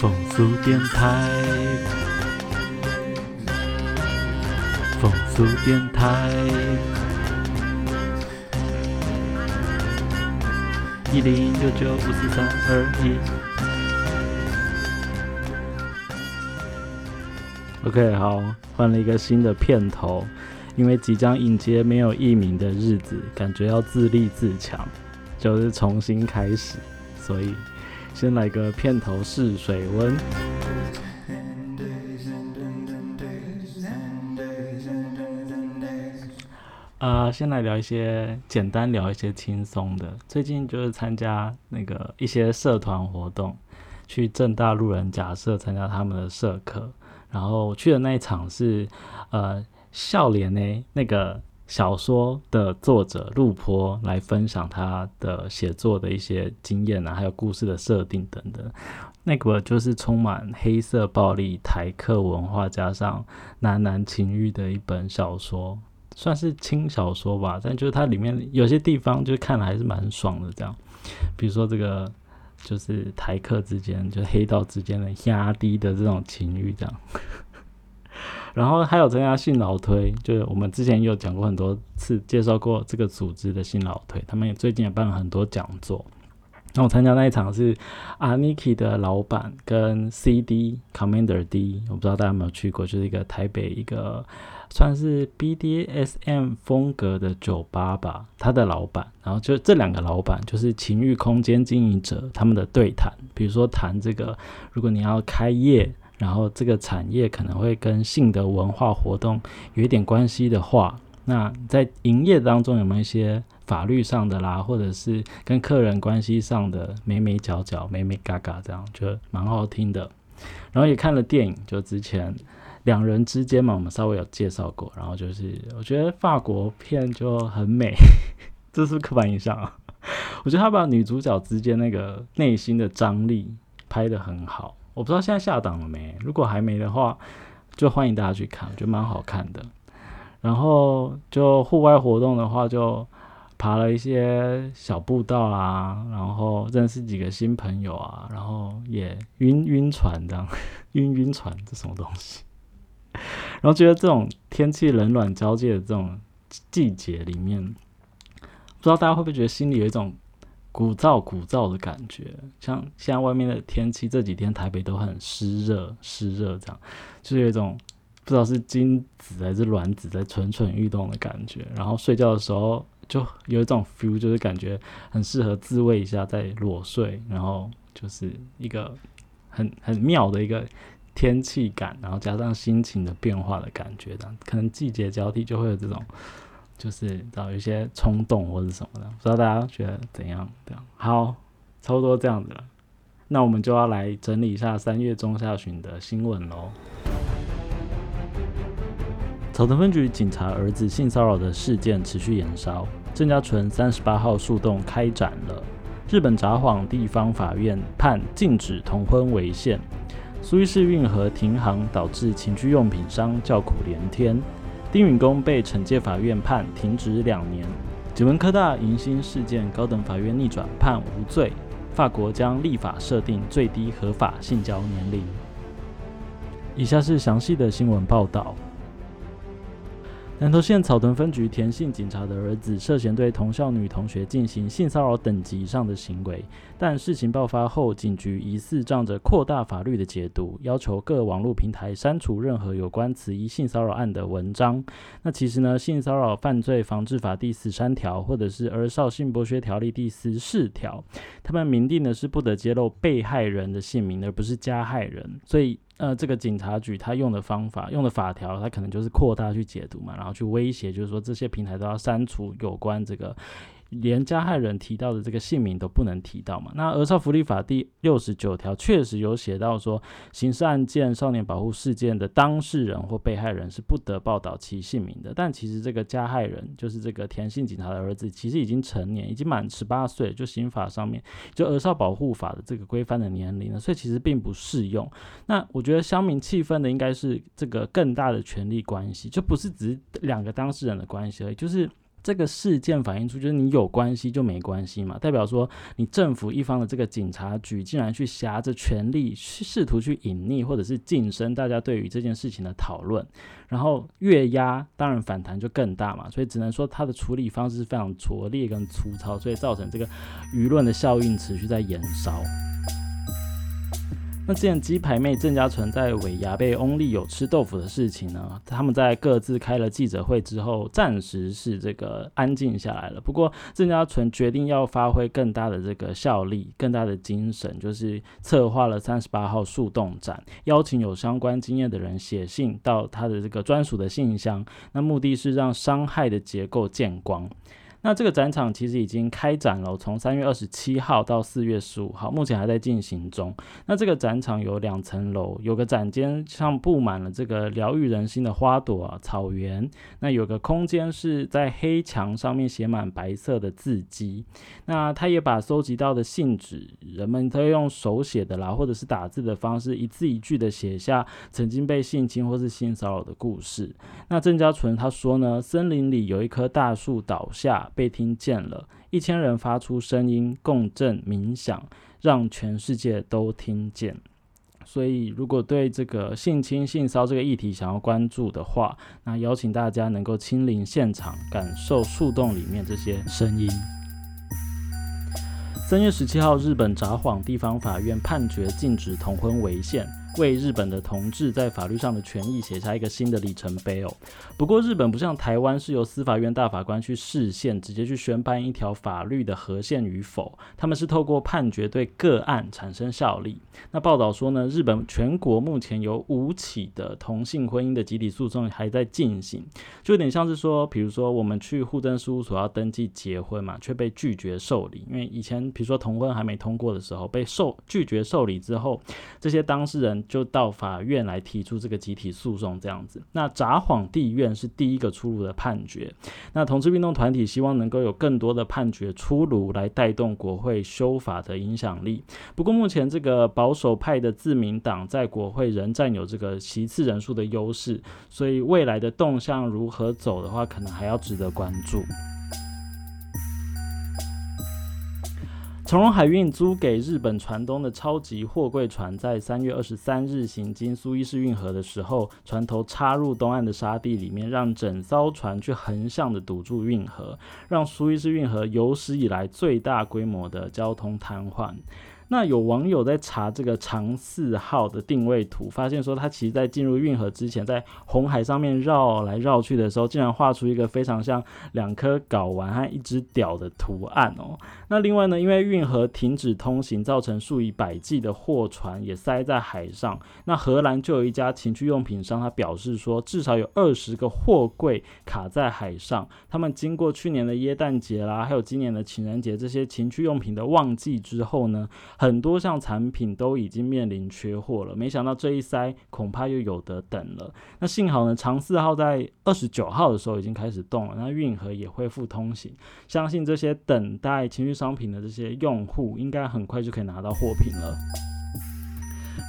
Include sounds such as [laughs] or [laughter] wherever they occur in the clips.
风速电台，风速电台，一零六九五四三二一。OK，好，换了一个新的片头，因为即将迎接没有艺名的日子，感觉要自立自强，就是重新开始，所以。先来个片头试水温。啊，先来聊一些简单，聊一些轻松的。最近就是参加那个一些社团活动，去正大路人假设参加他们的社课，然后去的那一场是呃笑脸呢那个。小说的作者陆坡来分享他的写作的一些经验啊，还有故事的设定等等。那个就是充满黑色暴力、台客文化加上男男情欲的一本小说，算是轻小说吧。但就是它里面有些地方就看了还是蛮爽的。这样，比如说这个就是台客之间，就黑道之间的压低的这种情欲，这样。然后还有参加信老推，就是我们之前有讲过很多次，介绍过这个组织的信老推，他们也最近也办了很多讲座。那我参加那一场是阿 Niki 的老板跟 CD Commander D，我不知道大家有没有去过，就是一个台北一个算是 BDSM 风格的酒吧吧，他的老板，然后就这两个老板就是情欲空间经营者，他们的对谈，比如说谈这个，如果你要开业。然后这个产业可能会跟性的文化活动有一点关系的话，那在营业当中有没有一些法律上的啦，或者是跟客人关系上的眉眉角角、眉眉嘎嘎这样，觉得蛮好听的。然后也看了电影，就之前两人之间嘛，我们稍微有介绍过。然后就是我觉得法国片就很美，[laughs] 这是刻板印象啊。我觉得他把女主角之间那个内心的张力拍得很好。我不知道现在下档了没，如果还没的话，就欢迎大家去看，我觉得蛮好看的。然后就户外活动的话，就爬了一些小步道啊，然后认识几个新朋友啊，然后也晕晕船这样，[laughs] 晕晕船这什么东西？然后觉得这种天气冷暖交界的这种季节里面，不知道大家会不会觉得心里有一种。鼓噪鼓噪的感觉，像现在外面的天气，这几天台北都很湿热，湿热这样，就是有一种不知道是精子还是卵子在蠢蠢欲动的感觉。然后睡觉的时候就有一种 feel，就是感觉很适合自慰一下再裸睡，然后就是一个很很妙的一个天气感，然后加上心情的变化的感觉，这样可能季节交替就会有这种。就是找一些冲动或者什么的，不知道大家觉得怎样？这样好，差不多这样子了。那我们就要来整理一下三月中下旬的新闻喽。草屯分局警察儿子性骚扰的事件持续延烧，郑家纯三十八号诉讼开展了。日本札幌地方法院判禁止同婚违宪，苏伊士运河停航导致情趣用品商叫苦连天。丁允恭被惩戒法院判停职两年。九门科大迎新事件，高等法院逆转判无罪。法国将立法设定最低合法性交年龄。以下是详细的新闻报道。南投县草屯分局田姓警察的儿子涉嫌对同校女同学进行性骚扰等级以上的行为，但事情爆发后，警局疑似仗着扩大法律的解读，要求各网络平台删除任何有关此一性骚扰案的文章。那其实呢，性骚扰犯罪防治法第十三条，或者是儿少性剥削条例第十四条，他们明定的是不得揭露被害人的姓名，而不是加害人。所以。呃，这个警察局他用的方法、用的法条，他可能就是扩大去解读嘛，然后去威胁，就是说这些平台都要删除有关这个。连加害人提到的这个姓名都不能提到嘛？那《儿少福利法》第六十九条确实有写到说，刑事案件、少年保护事件的当事人或被害人是不得报道其姓名的。但其实这个加害人就是这个田姓警察的儿子，其实已经成年，已经满十八岁，就刑法上面就《儿少保护法》的这个规范的年龄了，所以其实并不适用。那我觉得乡民气愤的应该是这个更大的权利关系，就不是只是两个当事人的关系而已，就是。这个事件反映出就是你有关系就没关系嘛，代表说你政府一方的这个警察局竟然去挟着权力去试图去隐匿或者是晋升大家对于这件事情的讨论，然后越压当然反弹就更大嘛，所以只能说他的处理方式非常拙劣跟粗糙，所以造成这个舆论的效应持续在延烧。那之前鸡排妹郑家纯在尾牙被翁立友吃豆腐的事情呢，他们在各自开了记者会之后，暂时是这个安静下来了。不过郑家纯决定要发挥更大的这个效力，更大的精神，就是策划了三十八号树洞展，邀请有相关经验的人写信到他的这个专属的信箱，那目的是让伤害的结构见光。那这个展场其实已经开展了，从三月二十七号到四月十五号，目前还在进行中。那这个展场有两层楼，有个展间上布满了这个疗愈人心的花朵啊、草原。那有个空间是在黑墙上面写满白色的字迹。那他也把收集到的信纸，人们都用手写的啦，或者是打字的方式，一字一句的写下曾经被性侵或是性骚扰的故事。那郑家纯他说呢，森林里有一棵大树倒下。被听见了，一千人发出声音共振冥想，让全世界都听见。所以，如果对这个性侵、性骚这个议题想要关注的话，那邀请大家能够亲临现场，感受树洞里面这些声音。三月十七号，日本札幌地方法院判决禁止同婚违宪。为日本的同志在法律上的权益写下一个新的里程碑哦。不过，日本不像台湾是由司法院大法官去释宪，直接去宣判一条法律的合宪与否，他们是透过判决对个案产生效力。那报道说呢，日本全国目前有五起的同性婚姻的集体诉讼还在进行，就有点像是说，比如说我们去户政事务所要登记结婚嘛，却被拒绝受理，因为以前比如说同婚还没通过的时候被受拒绝受理之后，这些当事人。就到法院来提出这个集体诉讼，这样子。那札幌地院是第一个出炉的判决。那同志运动团体希望能够有更多的判决出炉，来带动国会修法的影响力。不过目前这个保守派的自民党在国会仍占有这个席次人数的优势，所以未来的动向如何走的话，可能还要值得关注。从容海运租给日本船东的超级货柜船，在三月二十三日行经苏伊士运河的时候，船头插入东岸的沙地里面，让整艘船去横向的堵住运河，让苏伊士运河有史以来最大规模的交通瘫痪。那有网友在查这个长四号的定位图，发现说它其实在进入运河之前，在红海上面绕来绕去的时候，竟然画出一个非常像两颗睾丸和一只屌的图案哦。那另外呢，因为运河停止通行，造成数以百计的货船也塞在海上。那荷兰就有一家情趣用品商，他表示说，至少有二十个货柜卡在海上。他们经过去年的耶诞节啦，还有今年的情人节这些情趣用品的旺季之后呢？很多项产品都已经面临缺货了，没想到这一塞恐怕又有得等了。那幸好呢，长四号在二十九号的时候已经开始动了，那运河也恢复通行，相信这些等待情绪商品的这些用户，应该很快就可以拿到货品了。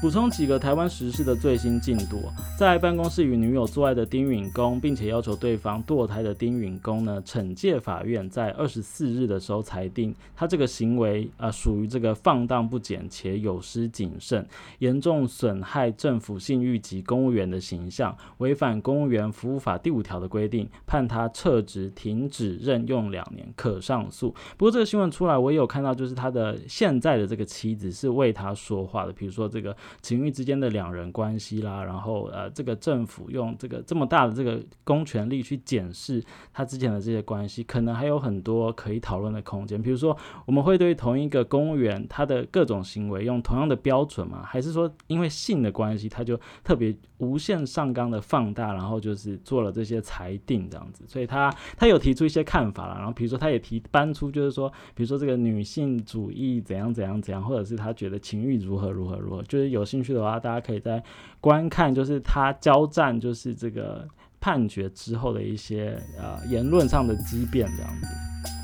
补充几个台湾时事的最新进度，在办公室与女友做爱的丁允恭，并且要求对方堕胎的丁允恭呢，惩戒法院在二十四日的时候裁定，他这个行为啊属于这个放荡不检且有失谨慎，严重损害政府信誉及公务员的形象，违反公务员服务法第五条的规定，判他撤职停止任用两年，可上诉。不过这个新闻出来，我也有看到，就是他的现在的这个妻子是为他说话的，比如说这个。情欲之间的两人关系啦，然后呃，这个政府用这个这么大的这个公权力去检视他之前的这些关系，可能还有很多可以讨论的空间。比如说，我们会对同一个公务员他的各种行为用同样的标准吗？还是说因为性的关系，他就特别无限上纲的放大，然后就是做了这些裁定这样子？所以他他有提出一些看法了。然后比如说，他也提搬出就是说，比如说这个女性主义怎样怎样怎样，或者是他觉得情欲如何如何如何，就是有。兴趣的话，大家可以在观看，就是他交战，就是这个判决之后的一些呃言论上的激辩这样子。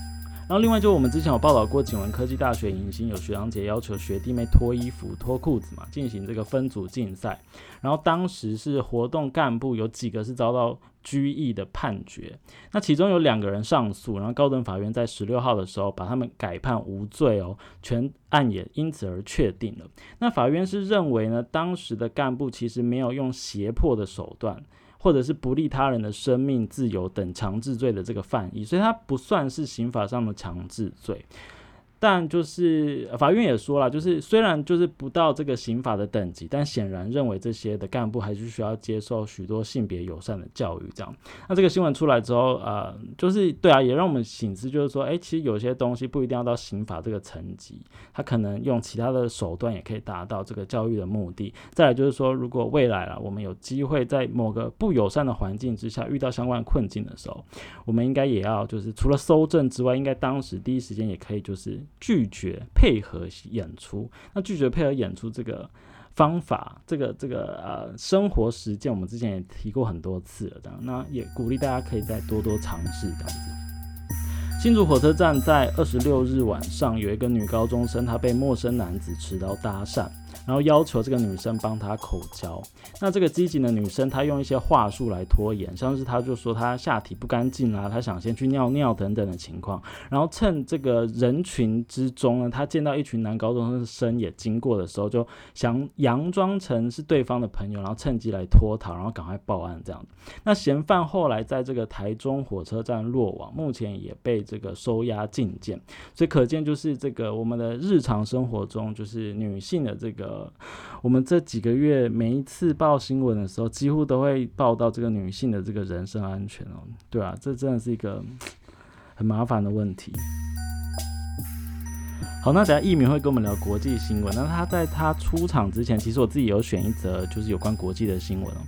然后另外就我们之前有报道过，景文科技大学迎新有学长姐要求学弟妹脱衣服、脱裤子嘛，进行这个分组竞赛。然后当时是活动干部有几个是遭到拘役的判决，那其中有两个人上诉，然后高等法院在十六号的时候把他们改判无罪哦，全案也因此而确定了。那法院是认为呢，当时的干部其实没有用胁迫的手段。或者是不利他人的生命、自由等强制罪的这个犯意，所以它不算是刑法上的强制罪。但就是法院也说了，就是虽然就是不到这个刑法的等级，但显然认为这些的干部还是需要接受许多性别友善的教育。这样，那这个新闻出来之后，呃，就是对啊，也让我们醒思，就是说，哎，其实有些东西不一定要到刑法这个层级，他可能用其他的手段也可以达到这个教育的目的。再来就是说，如果未来啊，我们有机会在某个不友善的环境之下遇到相关困境的时候，我们应该也要就是除了搜证之外，应该当时第一时间也可以就是。拒绝配合演出，那拒绝配合演出这个方法，这个这个呃生活实践，我们之前也提过很多次了，这样，那也鼓励大家可以再多多尝试这样子。新竹火车站在二十六日晚上，有一个女高中生，她被陌生男子持刀搭讪。然后要求这个女生帮他口交，那这个积极的女生她用一些话术来拖延，像是她就说她下体不干净啊，她想先去尿尿等等的情况，然后趁这个人群之中呢，她见到一群男高中生也经过的时候，就想佯装成是对方的朋友，然后趁机来脱逃，然后赶快报案这样那嫌犯后来在这个台中火车站落网，目前也被这个收押禁见，所以可见就是这个我们的日常生活中，就是女性的这个。呃，我们这几个月每一次报新闻的时候，几乎都会报道这个女性的这个人身安全哦，对啊，这真的是一个很麻烦的问题。好，那等下易明会跟我们聊国际新闻。那他在他出场之前，其实我自己有选一则，就是有关国际的新闻哦。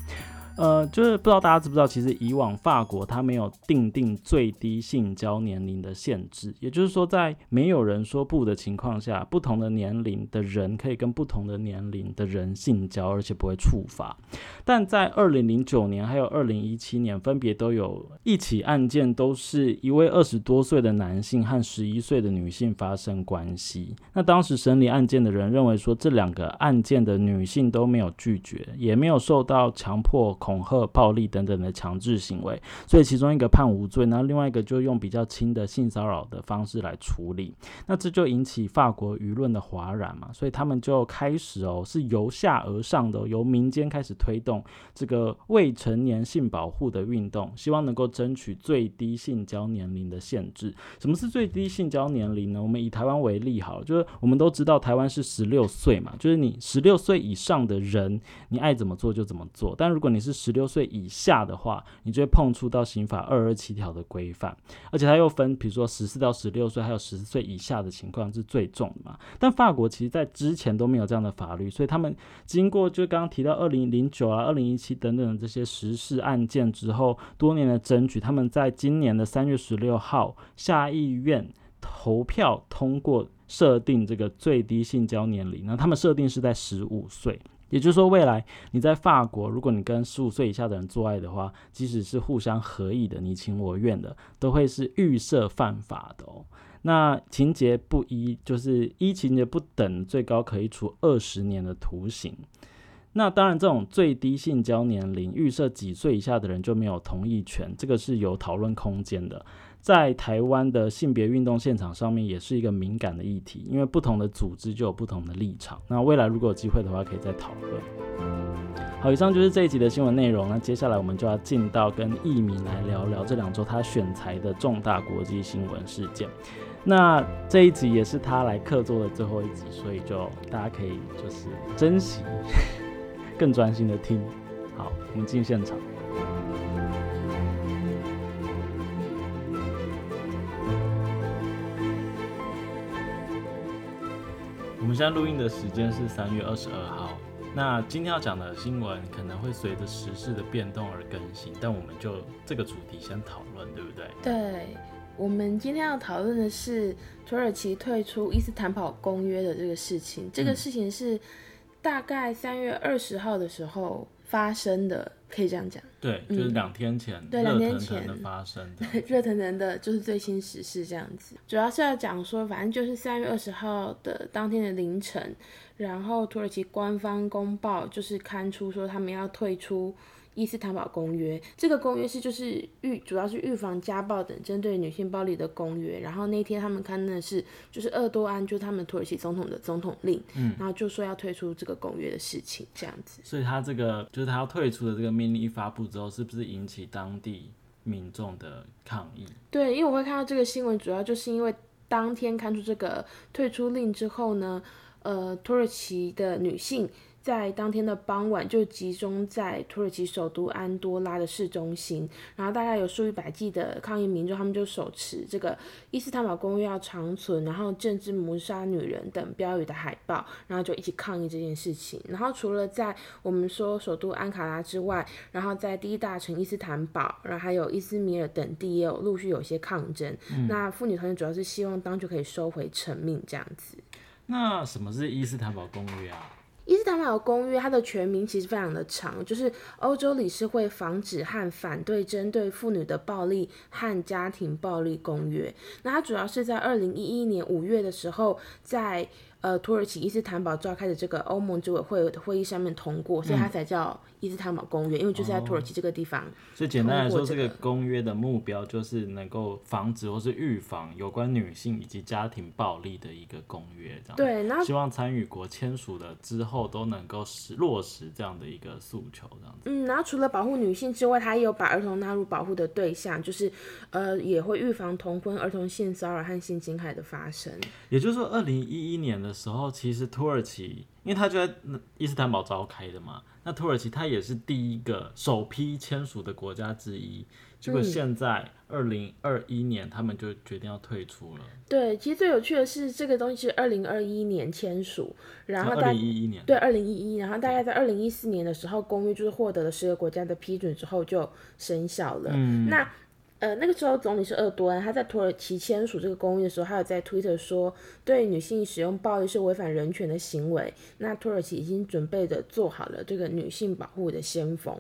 呃，就是不知道大家知不知道，其实以往法国它没有定定最低性交年龄的限制，也就是说，在没有人说不的情况下，不同的年龄的人可以跟不同的年龄的人性交，而且不会处罚。但在二零零九年还有二零一七年，分别都有一起案件，都是一位二十多岁的男性和十一岁的女性发生关系。那当时审理案件的人认为说，这两个案件的女性都没有拒绝，也没有受到强迫。恐吓、暴力等等的强制行为，所以其中一个判无罪，然后另外一个就用比较轻的性骚扰的方式来处理。那这就引起法国舆论的哗然嘛，所以他们就开始哦，是由下而上的，由民间开始推动这个未成年性保护的运动，希望能够争取最低性交年龄的限制。什么是最低性交年龄呢？我们以台湾为例，好，就是我们都知道台湾是十六岁嘛，就是你十六岁以上的人，你爱怎么做就怎么做。但如果你是十六岁以下的话，你就会碰触到刑法二二七条的规范，而且它又分，比如说十四到十六岁，还有十四岁以下的情况是最重的嘛。但法国其实在之前都没有这样的法律，所以他们经过就刚刚提到二零零九啊、二零一七等等的这些实事案件之后，多年的争取，他们在今年的三月十六号下议院投票通过设定这个最低性交年龄，那他们设定是在十五岁。也就是说，未来你在法国，如果你跟十五岁以下的人做爱的话，即使是互相合意的、你情我愿的，都会是预设犯法的哦。那情节不一，就是一情节不等，最高可以处二十年的徒刑。那当然，这种最低性交年龄预设几岁以下的人就没有同意权，这个是有讨论空间的。在台湾的性别运动现场上面，也是一个敏感的议题，因为不同的组织就有不同的立场。那未来如果有机会的话，可以再讨论。好，以上就是这一集的新闻内容。那接下来我们就要进到跟易敏来聊聊这两周他选材的重大国际新闻事件。那这一集也是他来客座的最后一集，所以就大家可以就是珍惜，[laughs] 更专心的听。好，我们进现场。们现在录音的时间是三月二十二号。那今天要讲的新闻可能会随着时事的变动而更新，但我们就这个主题先讨论，对不对？对，我们今天要讨论的是土耳其退出伊斯坦堡公约的这个事情。这个事情是大概三月二十号的时候发生的。可以这样讲。对，就是两天前对热两天前 [laughs] 发生的。热腾腾的，就是最新时事这样子。主要是要讲说，反正就是三月二十号的当天的凌晨，然后土耳其官方公报就是刊出说他们要退出伊斯坦堡公约。这个公约是就是预主要是预防家暴等针对女性暴力的公约。然后那天他们刊登的是就是厄多安，就是他们土耳其总统的总统令，嗯，然后就说要退出这个公约的事情这样子。所以他这个就是他要退出的这个命令一发布之后，是不是引起当地民众的抗议？对，因为我会看到这个新闻，主要就是因为当天看出这个退出令之后呢，呃，土耳其的女性在当天的傍晚就集中在土耳其首都安多拉的市中心，然后大概有数以百计的抗议民众，他们就手持这个伊斯坦堡公约要长存，然后政治谋杀女人等标语的海报，然后就一起抗议这件事情。然后除了在我们说首都安卡拉之外，然后在第一大城伊斯坦堡，然后还有伊斯米尔等地也有陆续有一些抗争。那妇女团体主要是希望当局可以收回成命这样子。那什么是伊斯坦堡公约啊？伊斯坦堡公约它的全名其实非常的长，就是欧洲理事会防止和反对针对妇女的暴力和家庭暴力公约。那它主要是在二零一一年五月的时候，在呃土耳其伊斯坦堡召开的这个欧盟执委会的会议上面通过，所以它才叫伊斯坦堡公约，因为就是在土耳其这个地方。所以简单来说，这个个公约的目标就是能够防止或是预防有关女性以及家庭暴力的一个公约，这样。对，然后希望参与国签署的之后都能够实落实这样的一个诉求，这样子。嗯，然后除了保护女性之外，它也有把儿童纳入保护的对象，就是呃也会预防同婚、儿童性骚扰和性侵害的发生。也就是说，二零一一年的时候，其实土耳其，因为它就在那伊斯坦堡召开的嘛，那土耳其它也是第一个首批签署的国家之一。结果现在二零二一年，他们就决定要退出了。对，其实最有趣的是，这个东西是二零二一年签署，然后二大零一一年，对二零一一，然后大概在二零一四年的时候，公约就是获得了十个国家的批准之后就生效了。嗯那呃那个时候总理是厄多安，他在土耳其签署这个公约的时候，他有在推特说，对女性使用暴力是违反人权的行为。那土耳其已经准备的做好了这个女性保护的先锋。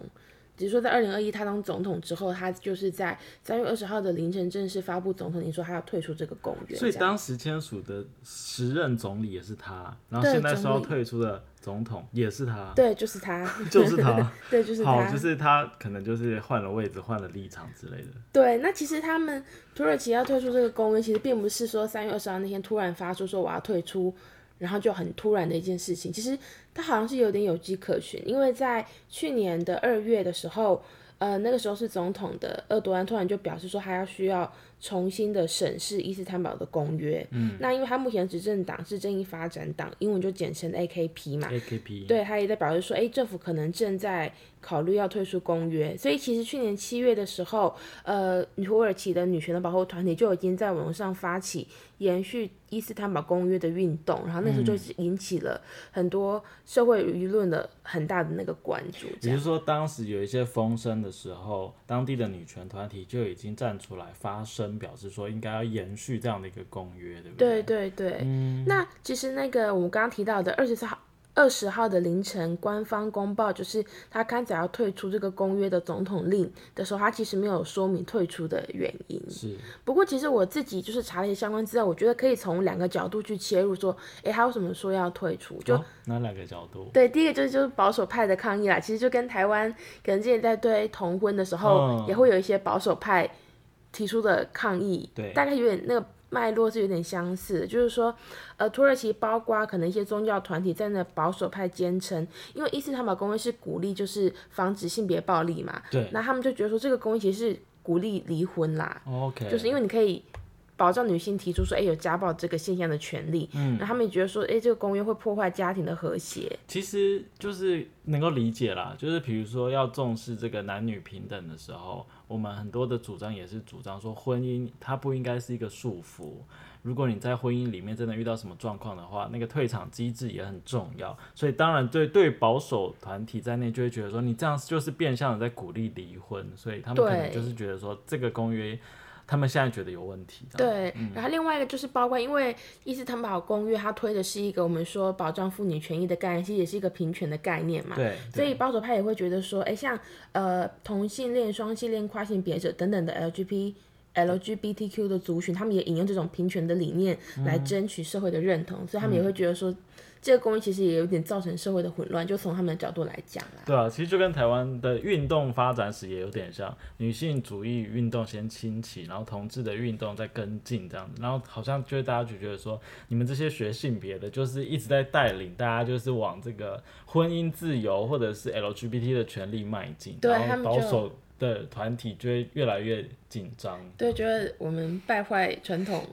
只是说，在二零二一他当总统之后，他就是在三月二十号的凌晨正式发布总统令，说他要退出这个公约。所以当时签署的时任总理也是他，然后现在说要退出的总统也是他，对，就是他，[laughs] 就是他，[laughs] 对，就是好，他，就是他可能就是换了位置、换了立场之类的。对，那其实他们土耳其要退出这个公约，其实并不是说三月二十号那天突然发出说我要退出，然后就很突然的一件事情。其实它好像是有点有迹可循，因为在去年的二月的时候，呃，那个时候是总统的厄多安突然就表示说他要需要重新的审视伊斯坦堡的公约。嗯，那因为他目前的执政党是正义发展党，英文就简称 AKP 嘛。AKP 对，他也在表示说，哎，政府可能正在考虑要退出公约，所以其实去年七月的时候，呃，土耳其的女权的保护团体就已经在网络上发起延续伊斯坦堡公约的运动，然后那时候就引起了很多社会舆论的很大的那个关注，这样。也就是说，当时有一些风声的时候，当地的女权团体就已经站出来发声，表示说应该要延续这样的一个公约，对不对对？对对，那其实那个我们刚刚提到的二十四号。二十号的凌晨，官方公报就是他看起来要退出这个公约的总统令的时候，他其实没有说明退出的原因。是，不过其实我自己就是查了一些相关资料，我觉得可以从两个角度去切入，说，诶，他为什么说要退出？就、哦哪两个角度？对，第一个就是就是保守派的抗议啦，其实就跟台湾可能之前在对同婚的时候，嗯也会有一些保守派提出的抗议，对。大概有点那个脉络是有点相似，就是说，呃，土耳其包括可能一些宗教团体在那保守派坚称，因为伊斯坦堡公约是鼓励就是防止性别暴力嘛，对。那他们就觉得说这个公约其实是鼓励离婚啦，，OK，就是因为你可以保障女性提出说，哎、有家暴这个现象的权利，嗯，那他们也觉得说，哎、这个公约会破坏家庭的和谐，其实就是能够理解啦，就是比如说要重视这个男女平等的时候，我们很多的主张也是主张说，婚姻它不应该是一个束缚。如果你在婚姻里面真的遇到什么状况的话，那个退场机制也很重要。所以当然对对保守团体在内就会觉得说，你这样就是变相的在鼓励离婚，所以他们可能就是觉得说这个公约。他们现在觉得有问题。对，然后另外一个就是包括，因为伊斯坦堡公约它推的是一个我们说保障妇女权益的概念，其实也是一个平权的概念嘛。对，所以保守派也会觉得说，哎，像呃同性恋、双性恋、跨性别者等等的 LGBT。LGBTQ 的族群，他们也引用这种平权的理念来争取社会的认同，所以他们也会觉得说。这个公益其实也有点造成社会的混乱，就从他们的角度来讲啦。对啊，其实就跟台湾的运动发展史也有点像，女性主义运动先兴起，然后同志的运动再跟进这样子，然后好像就是大家就觉得说，你们这些学性别的，就是一直在带领大家，就是往这个婚姻自由或者是 LGBT 的权利迈进，然后保守的团体就会越来越紧张。对，觉得我们败坏传统。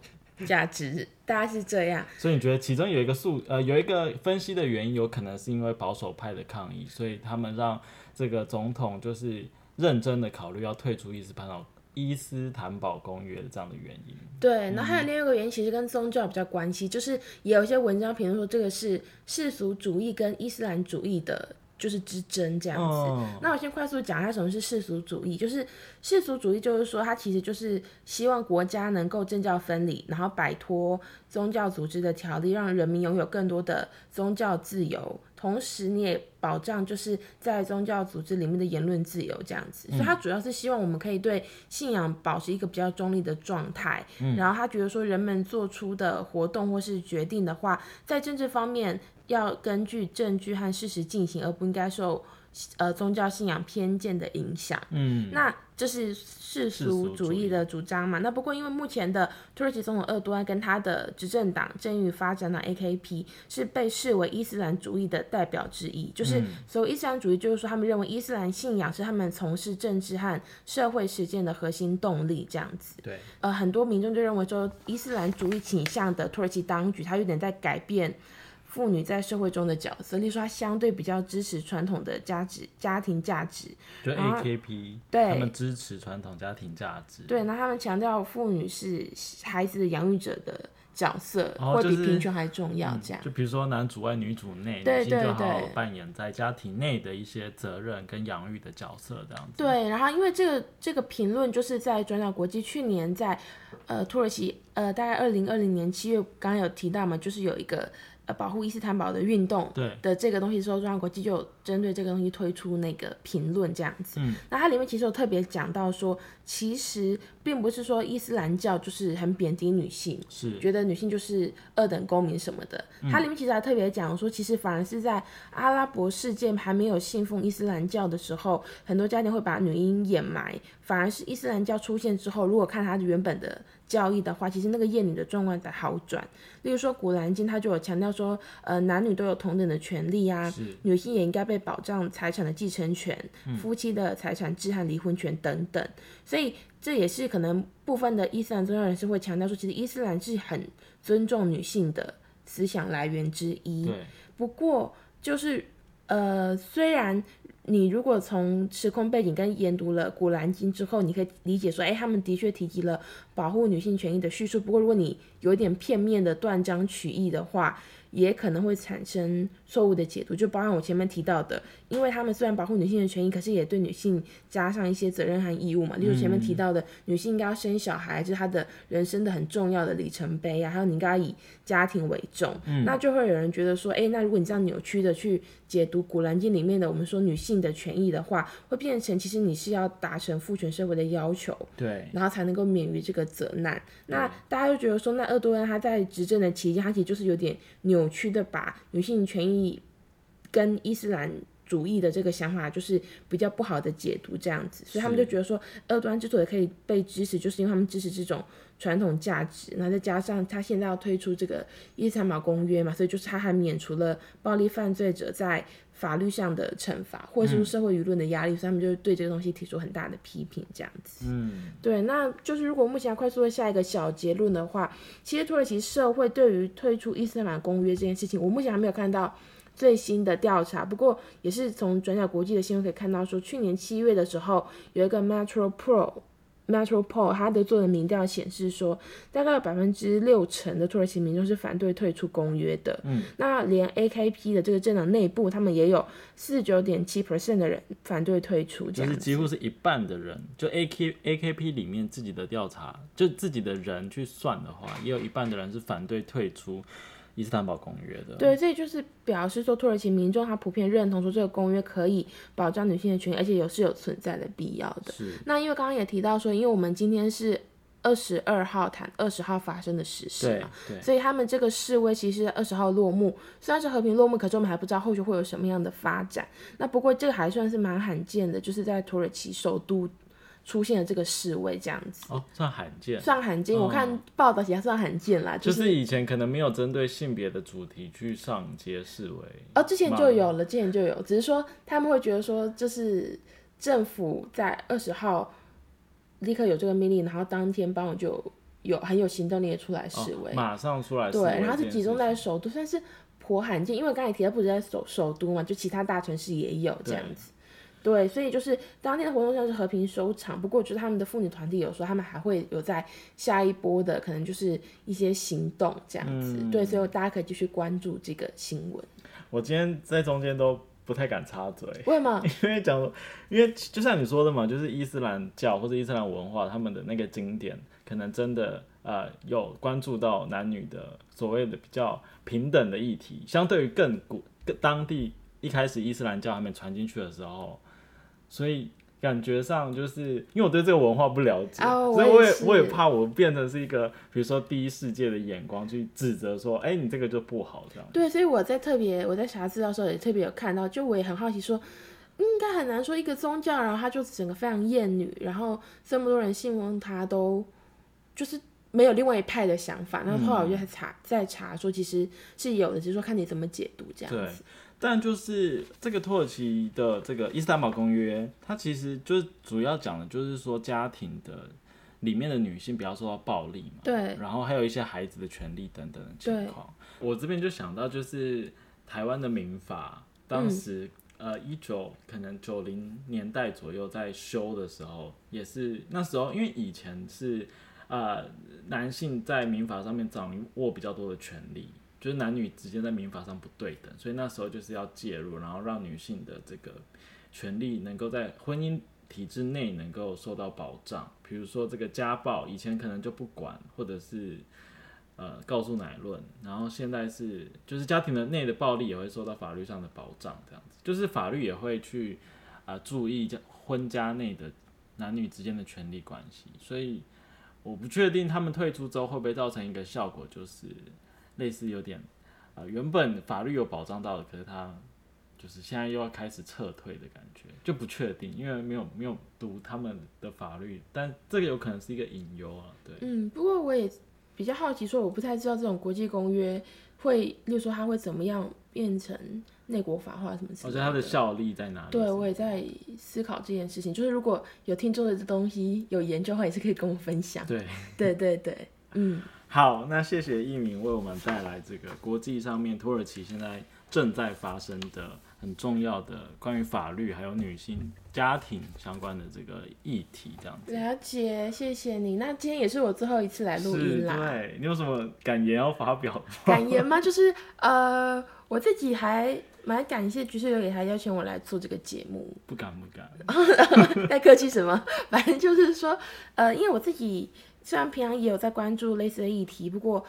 价值大概是这样，所以你觉得其中有一个数呃有一个分析的原因，有可能是因为保守派的抗议，所以他们让这个总统就是认真的考虑要退出伊斯坦堡伊斯坦堡公约的这样的原因。对，然后还有另外一个原因，其实跟宗教比较关系，就是也有一些文章评论说这个是世俗主义跟伊斯兰主义的。就是之争这样子。那我先快速讲一下什么是世俗主义。就是世俗主义，就是说它其实就是希望国家能够政教分离，然后摆脱宗教组织的条例，让人民拥有更多的宗教自由。同时，你也保障就是在宗教组织里面的言论自由这样子。所以，他主要是希望我们可以对信仰保持一个比较中立的状态。然后，他觉得说人们做出的活动或是决定的话，在政治方面。要根据证据和事实进行，而不应该受呃宗教信仰偏见的影响。嗯，那这是世俗主义的主张嘛？那不过因为目前的土耳其总统厄多安跟他的执政党正义发展党 AKP 是被视为伊斯兰主义的代表之一。就是所谓伊斯兰主义，就是说他们认为伊斯兰信仰是他们从事政治和社会实践的核心动力。这样子。对。呃，很多民众就认为说，伊斯兰主义倾向的土耳其当局，他有点在改变。妇女在社会中的角色，例如说，她相对比较支持传统的价值、家庭价值，就 AKP，对，他们支持传统家庭价值，对，那他们强调妇女是孩子的养育者的角色，会比平权还重要，这样。就比如说，男主外女主内，女性就好好扮演在家庭内的一些责任跟养育的角色，这样子。对，然后因为这个这个评论就是在转角国际去年在呃土耳其呃大概二零二零年七月刚刚有提到嘛，就是有一个。呃，保护伊斯坦堡的运动的这个东西之后，中央国际就有针对这个东西推出那个评论这样子。嗯，那它里面其实有特别讲到说，其实并不是说伊斯兰教就是很贬低女性，是觉得女性就是二等公民什么的。它里面其实还特别讲说，其实反而是在阿拉伯世界还没有信奉伊斯兰教的时候，很多家庭会把女婴掩埋。反而是伊斯兰教出现之后，如果看它原本的。教义的话，其实那个厌女的状况在好转。例如说《古兰经》，它就有强调说，呃，男女都有同等的权利啊，女性也应该被保障财产的继承权、夫妻的财产制和离婚权等等。所以这也是可能部分的伊斯兰宗教人士会强调说，其实伊斯兰是很尊重女性的思想来源之一。不过就是呃，虽然。你如果从时空背景跟研读了《古兰经》之后，你可以理解说，哎，他们的确提及了保护女性权益的叙述。不过，如果你有点片面的断章取义的话，也可能会产生错误的解读，就包含我前面提到的，因为他们虽然保护女性的权益，可是也对女性加上一些责任和义务嘛。例如前面提到的，女性应该要生小孩，就是她的人生的很重要的里程碑啊。还有你应该以家庭为重，那就会有人觉得说，哎，那如果你这样扭曲的去解读《古兰经》里面的我们说女性的权益的话，会变成其实你是要达成父权社会的要求，对，然后才能够免于这个责难。那大家就觉得说，那厄多安他在执政的期间，他其实就是有点扭。扭曲的把女性权益跟伊斯兰主义的这个想法，就是比较不好的解读这样子，所以他们就觉得说，二端之所以可以被支持，就是因为他们支持这种传统价值，然后再加上他现在要推出这个伊斯坦公约嘛，所以就是他还免除了暴力犯罪者在。法律上的惩罚，或者是社会舆论的压力，所以他们就对这个东西提出很大的批评，这样子。嗯，对，那就是如果目前快速的下一个小结论的话，其实土耳其社会对于退出伊斯兰公约这件事情，我目前还没有看到最新的调查。不过也是从转角国际的新闻可以看到，说去年七月的时候，有一个 Metro Pro Metropole 它的做的民调显示说，大概有百分之六成的土耳其民众是反对退出公约的。嗯，那连 AKP 的这个政党内部，他们也有四十九点七 percent 的人反对退出，就是几乎是一半的人，就 A K A K P 里面自己的调查，就自己的人去算的话，也有一半的人是反对退出伊斯坦堡公约的。对，这就是表示说，土耳其民众他普遍认同说这个公约可以保障女性的权益，而且有是有存在的必要的。是，那因为刚刚也提到说，因为我们今天是二十二号谈二十号发生的实事嘛，对，所以他们这个示威其实二十号落幕，虽然是和平落幕，可是我们还不知道后续会有什么样的发展。那不过这个还算是蛮罕见的，就是在土耳其首都出现了这个示威这样子，哦，算罕见。算罕见。我看报道起来算罕见啦，就是是以前可能没有针对性别的主题去上街示威，哦，之前就有了，之前就有，只是说他们会觉得说，就是政府在二十号立刻有这个命令，然后当天傍晚就有很有行动力的出来示威，哦马上出来示对，然后是集中在首都，算是颇罕见，因为刚才提到不止在首首都嘛，就其他大城市也有这样子。对，所以就是当天的活动算是和平收场，不过就是他们的妇女团体有说他们还会有在下一波的可能就是一些行动这样子。嗯对，所以大家可以继续关注这个新闻。我今天在中间都不太敢插嘴，为什么？[laughs] 因为讲，因为就像你说的嘛，就是伊斯兰教或者伊斯兰文化，他们的那个经典，可能真的呃有关注到男女的所谓的比较平等的议题，相对于更古更当地一开始伊斯兰教还没传进去的时候，所以。感觉上就是因为我对这个文化不了解，哦所以我也我也怕我变成是一个比如说第一世界的眼光去指责说，哎、你这个就不好这样。对，所以我在特别我在查资料的时候也特别有看到，就我也很好奇说，应该很难说一个宗教，然后他就整个非常厌女，然后这么多人信奉他都就是没有另外一派的想法。然后后来我就在查在查说，其实是有的，只是说看你怎么解读这样子。，但就是这个土耳其的这个伊斯坦堡公约，它其实就是主要讲的就是说家庭的里面的女性不要受到暴力嘛，对然后还有一些孩子的权利等等的情况。我这边就想到就是台湾的民法，当时、呃一九可能九零年代左右在修的时候，也是那时候因为以前是呃男性在民法上面掌握比较多的权利。就是男女之间在民法上不对等，所以那时候就是要介入，然后让女性的这个权利能够在婚姻体制内能够受到保障。比如说这个家暴，以前可能就不管，或者是呃告诉乃论，然后现在是就是家庭的内的暴力也会受到法律上的保障，这样子，就是法律也会去啊、注意家婚家内的男女之间的权利关系，所以我不确定他们退出之后会不会造成一个效果，就是类似有点啊、呃原本法律有保障到的，可是他就是现在又要开始撤退的感觉，就不确定，因为没有没有读他们的法律，但这个有可能是一个隐忧啊，对。嗯，不过我也比较好奇，说我不太知道这种国际公约会，例如说它会怎么样变成内国法化什么之类我觉得它的效力在哪里？对，我也在思考这件事情。就是如果有听众的这东西有研究的话，也是可以跟我分享。对，对对对，嗯，好，那谢谢一鸣为我们带来这个国际上面土耳其现在正在发生的很重要的关于法律还有女性家庭相关的这个议题，这样子。了解，谢谢你。那今天也是我最后一次来录，音啦。对你有什么感言要发表？感言吗？就是呃，我自己还蛮感谢橘色有给他邀请我来做这个节目。不敢不敢。[laughs] 在客气什么？[laughs] 反正就是说，呃，因为我自己虽然平常也有在关注类似的议题，不过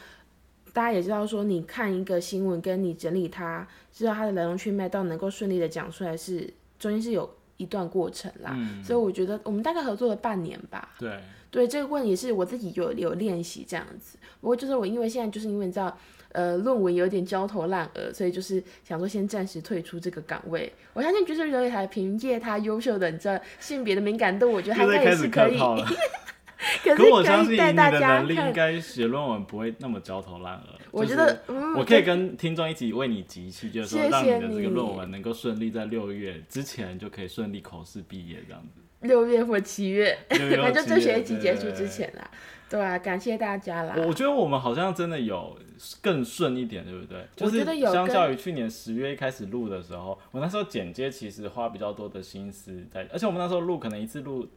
大家也知道说，你看一个新闻，跟你整理它，知道它的来龙去脉，到能够顺利的讲出来是，中间是有一段过程啦。嗯，所以我觉得我们大概合作了半年吧。对，对这个问题也是我自己有有练习这样子。不过就是我因为现在就是因为你知道，呃，论文有点焦头烂额，所以就是想说先暂时退出这个岗位。我相信就是刘也台凭借他优秀的你知道性别的敏感度，我觉得他应该也是可以。[laughs] [laughs] 可是我相信以你的能力应该写论文不会那么焦头烂额。我觉得嗯，我可以跟听众一起为你集气，就是说让你你的这个论文能够顺利在六月之前就可以顺利口试毕业这样子。六月或七月，六月或 [laughs] 反正就这学期结束之前啦。对啊，感谢大家啦。我觉得我们好像真的有更顺一点，对不对？就是相较于去年十月一开始录的时候，我那时候剪接其实花比较多的心思在，而且我们那时候录可能一次录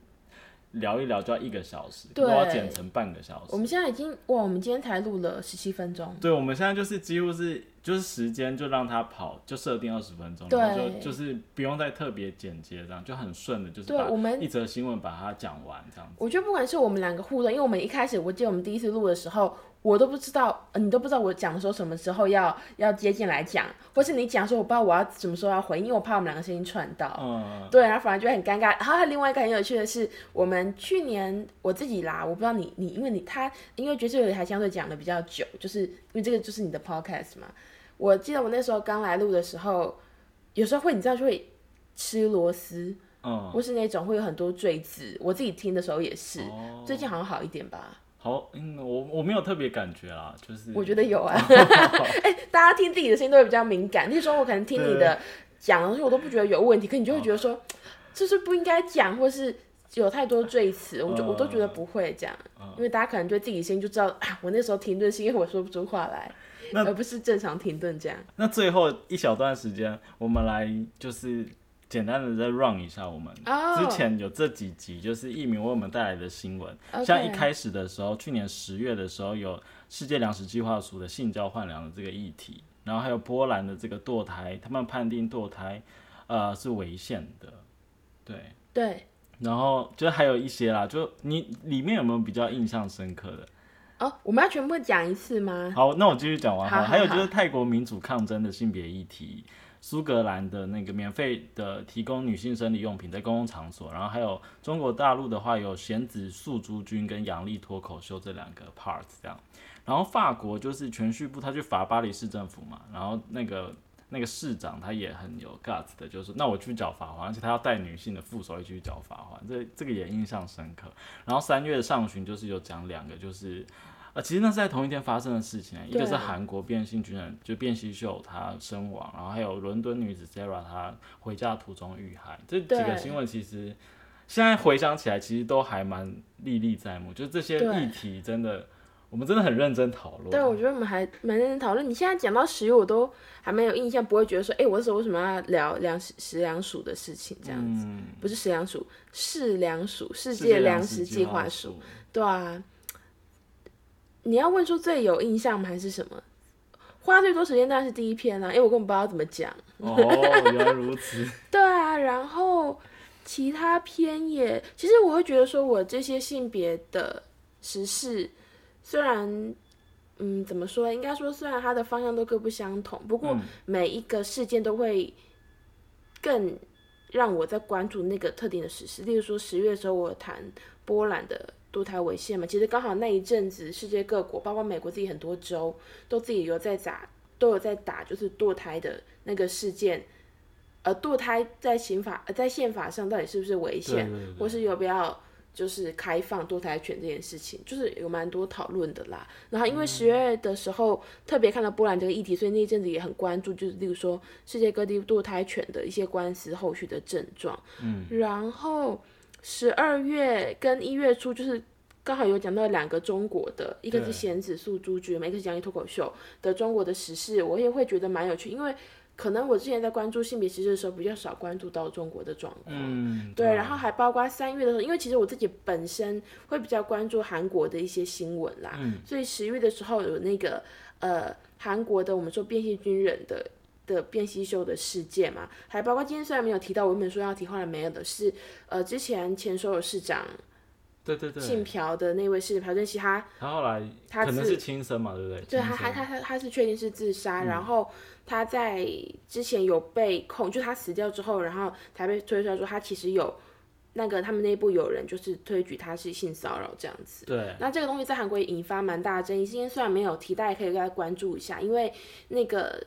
聊一聊就要一个小时，对都要剪成半个小时。我们现在已经哇，我们今天才录了十七分钟。对，我们现在就是几乎是就是时间就让它跑，就设定二十分钟，对然后就就是不用再特别剪接，这样就很顺的，就是把对我们一则新闻把它讲完这样子。我觉得不管是我们两个互动，因为我们一开始，我记得我们第一次录的时候，我都不知道，呃你都不知道我讲说什么时候要要接进来讲，或是你讲说我不知道我要什么时候要回应，因为我怕我们两个声音串到。嗯，对，然后反而就会很尴尬。然后另外一个很有趣的是，我们去年我自己啦，我不知道你你，因为你他因为爵士乐还相对讲的比较久，就是因为这个就是你的 podcast 嘛。我记得我那时候刚来录的时候，有时候会你知道就会吃螺丝，嗯，或是那种会有很多坠子。我自己听的时候也是，哦最近好像好一点吧。好，嗯，我我没有特别感觉啦，就是我觉得有啊，[laughs] [laughs] 哎、大家听自己的声音都会比较敏感。那时候，我可能听你的讲的东西，我都不觉得有问题，可你就会觉得说，这是不应该讲，或是有太多赘词，我就我都觉得不会这样，因为大家可能对自己声音就知道啊，我那时候停顿是因为我说不出话来，而不是正常停顿这样。那最后一小段时间，我们来就是简单的再 run 一下我们哦之前有这几集，就是艺名为我们带来的新闻。像一开始的时候，去年十月的时候有世界粮食计划署的性交换粮的这个议题，然后还有波兰的这个堕胎，他们判定堕胎呃是违宪的，对。对，然后就还有一些啦，就你里面有没有比较印象深刻的？哦，我们要全部讲一次吗？好，那我继续讲完好还有就是泰国民主抗争的性别议题，苏格兰的那个免费的提供女性生理用品在公共场所，然后还有中国大陆的话有弦子素珠君跟杨丽脱口秀这两个 part 这样。然后法国就是全序部他去罚巴黎市政府嘛，然后那个那个市长他也很有 guts 的，就是那我去缴罚款，而且他要带女性的副手一起去缴罚款，这这个也印象深刻。然后三月上旬就是有讲两个，就是呃，其实那是在同一天发生的事情，一个是韩国变性军人就变性秀他身亡，然后还有伦敦女子 Sarah 她回家途中遇害，这几个新闻其实现在回想起来，其实都还蛮历历在目，就是这些对议题真的，我们真的很认真讨论。对，我觉得我们还蛮认真讨论。你现在讲到食物，我都还蛮有印象，不会觉得说，哎、我那时候为什么要聊粮食食粮署的事情这样子？嗯，不是食粮署，是粮署，世世界粮粮食计划划署。，对啊，你要问出最有印象吗？还是什么？花最多时间当然是第一篇啊，因为我根本不知道怎么讲。哦，原来如此。[laughs] 对啊，然后其他篇也，其实我会觉得说，我这些性别的时事，虽然，嗯，怎么说？应该说，虽然它的方向都各不相同，不过每一个事件都会更让我在关注那个特定的时事。例如说，十月的时候，我谈波兰的堕胎违宪嘛，其实刚好那一阵子，世界各国，包括美国自己很多州，都自己有在打，都有在打，就是堕胎的那个事件。呃，堕胎在刑法、呃、在宪法上到底是不是违对宪，对对或是有不要就是开放堕胎权这件事情，就是有蛮多讨论的啦。然后因为十月的时候、特别看到波兰这个议题，所以那一阵子也很关注，就是例如说世界各地堕胎权的一些官司后续的症状。嗯，然后十二月跟一月初就是。刚好有讲到两个中国的，一个是对贤子素珠剧，一个是讲一脱口秀的中国的时事，我也会觉得蛮有趣，因为可能我之前在关注性别歧视的时候，比较少关注到中国的状况。嗯，对，然后还包括三月的时候，因为其实我自己本身会比较关注韩国的一些新闻啦，所以十月的时候有那个呃韩国的我们说变性军人的的变性秀的事件嘛，还包括今天虽然没有提到，我原本说要提，后来没有的是呃之前前首尔市长对对对，姓朴的那位是朴正熙，他他后来他可能是轻生嘛，对不对？对他他他他他是确定是自杀，然后他在之前有被控，就他死掉之后，然后才被推出来说他其实有那个他们内部有人就是推举他是性骚扰这样子。对，那这个东西在韩国也引发蛮大的争议，今天虽然没有提，大家可以再关注一下，因为那个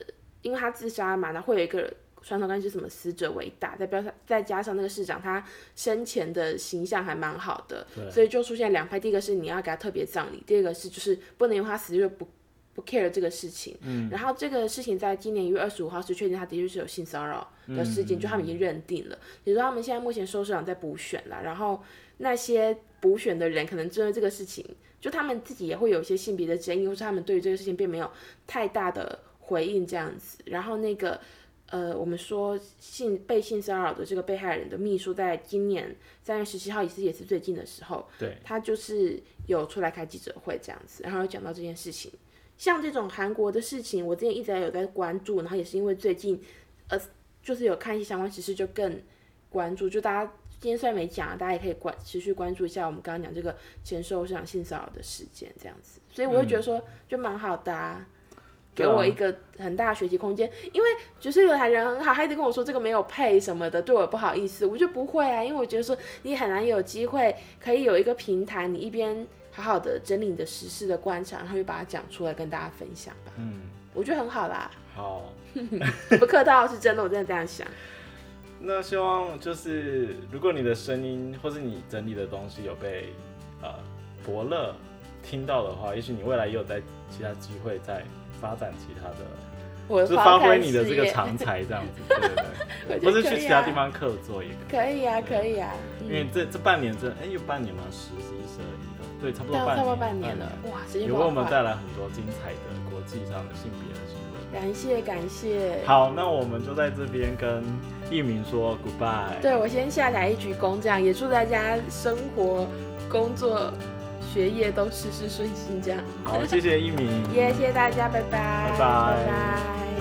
因为他自杀嘛，那会有一个传统观是什么死者为大，再标上再加上那个市长他生前的形象还蛮好的，所以就出现两派，第一个是你要给他特别葬礼，第二个是就是不能因为他死就不不 care 这个事情。嗯，然后这个事情在今年一月二十五号是确定他的确是有性骚扰的事件，就他们已经认定了。比如说他们现在目前收市长在补选了，然后那些补选的人可能针对这个事情，就他们自己也会有一些性别的争议，或是他们对于这个事情并没有太大的回应这样子。然后那个呃，我们说性被性骚扰的这个被害人的秘书，在今年三月十七号，也是也是最近的时候，对，他就是有出来开记者会这样子，然后有讲到这件事情。像这种韩国的事情，我之前一直有在关注，然后也是因为最近，呃，就是有看一些相关时事，就更关注。就大家今天虽然没讲，大家也可以关持续关注一下我们刚刚讲这个前受伤性骚扰的事件这样子。所以我会觉得说，就蛮好的啊。给我一个很大的学习空间，因为就是有台人很好，他一直跟我说这个没有配什么的，对我不好意思，我就不会啊，因为我觉得说你很难有机会可以有一个平台，你一边好好的整理你的实事的观察，然后又把它讲出来跟大家分享吧。嗯，我觉得很好啦。好，[laughs] 不客套，是真的，我真的这样想。那希望就是如果你的声音或是你整理的东西有被呃伯乐听到的话，也许你未来也有在其他机会在。发展其他的，我是发挥你的这个长才这样子，对对对，[laughs] 或是去其他地方客座也可以啊，可以啊，因为这这半年这哎有半年吗？十一、十二、一的，对，差不多半年，差不多半年了，哇，时间也为我们带来很多精彩的国际上的性别的新闻。感谢感谢。好，那我们就在这边跟艺明说 goodbye。对我先下台一鞠躬，这样也祝大家生活工作。学业都事事顺心，这样。好，谢谢一鸣，[laughs] 也谢谢大家，拜拜，拜拜。